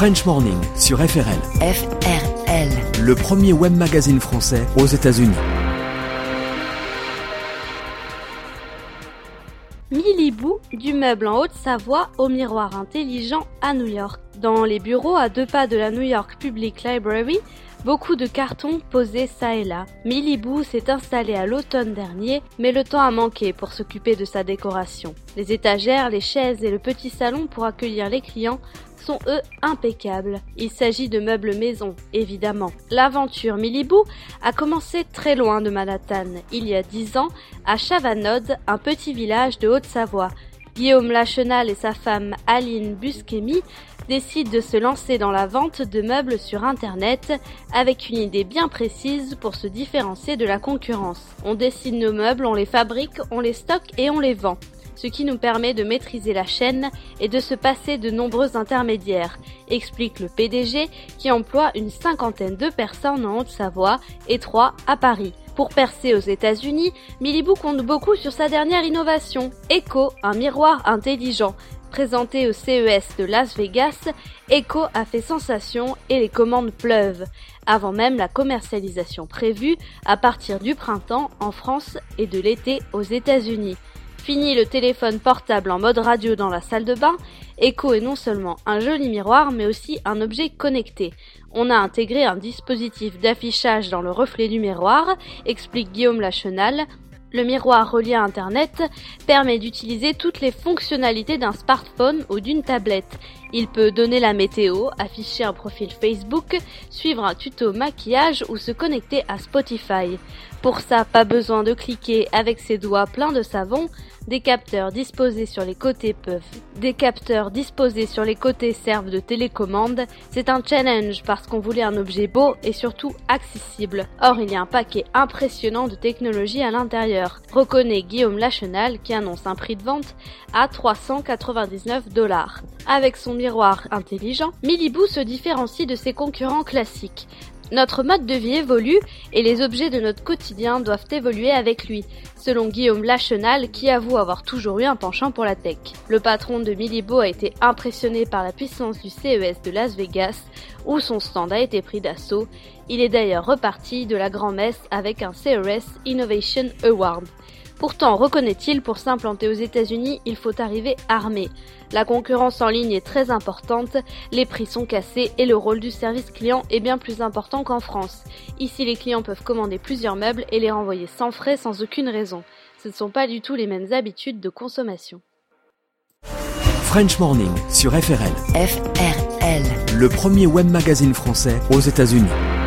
French Morning sur FRL. FRL. Le premier web magazine français aux États-Unis. Milibou, du meuble en Haute-Savoie au miroir intelligent à New York. Dans les bureaux à deux pas de la New York Public Library, beaucoup de cartons posés ça et là. Milibou s'est installé à l'automne dernier, mais le temps a manqué pour s'occuper de sa décoration. Les étagères, les chaises et le petit salon pour accueillir les clients sont eux impeccables. Il s'agit de meubles maison, évidemment. L'aventure Milibou a commencé très loin de Manhattan, il y a dix ans, à Chavanod, un petit village de Haute-Savoie. Guillaume Lachenal et sa femme Aline Busquemi décident de se lancer dans la vente de meubles sur Internet avec une idée bien précise pour se différencier de la concurrence. On dessine nos meubles, on les fabrique, on les stocke et on les vend ce qui nous permet de maîtriser la chaîne et de se passer de nombreux intermédiaires, explique le PDG qui emploie une cinquantaine de personnes en Haute-Savoie et trois à Paris. Pour percer aux États-Unis, Milibou compte beaucoup sur sa dernière innovation, Echo, un miroir intelligent. Présenté au CES de Las Vegas, Echo a fait sensation et les commandes pleuvent, avant même la commercialisation prévue à partir du printemps en France et de l'été aux États-Unis. Fini le téléphone portable en mode radio dans la salle de bain, Echo est non seulement un joli miroir mais aussi un objet connecté. On a intégré un dispositif d'affichage dans le reflet du miroir, explique Guillaume Lachenal, le miroir relié à Internet permet d'utiliser toutes les fonctionnalités d'un smartphone ou d'une tablette. Il peut donner la météo, afficher un profil Facebook, suivre un tuto maquillage ou se connecter à Spotify. Pour ça, pas besoin de cliquer avec ses doigts pleins de savon, des capteurs disposés sur les côtés peuvent. Des capteurs disposés sur les côtés servent de télécommande. C'est un challenge parce qu'on voulait un objet beau et surtout accessible. Or, il y a un paquet impressionnant de technologie à l'intérieur. Reconnaît Guillaume Lachenal qui annonce un prix de vente à 399 dollars. Avec son miroir intelligent, Milibou se différencie de ses concurrents classiques. Notre mode de vie évolue et les objets de notre quotidien doivent évoluer avec lui, selon Guillaume Lachenal qui avoue avoir toujours eu un penchant pour la tech. Le patron de Milibo a été impressionné par la puissance du CES de Las Vegas où son stand a été pris d'assaut. Il est d'ailleurs reparti de la grand-messe avec un CES Innovation Award. Pourtant, reconnaît-il, pour s'implanter aux États-Unis, il faut arriver armé. La concurrence en ligne est très importante, les prix sont cassés et le rôle du service client est bien plus important qu'en France. Ici, les clients peuvent commander plusieurs meubles et les renvoyer sans frais, sans aucune raison. Ce ne sont pas du tout les mêmes habitudes de consommation. French Morning sur FRL. FRL. Le premier web magazine français aux États-Unis.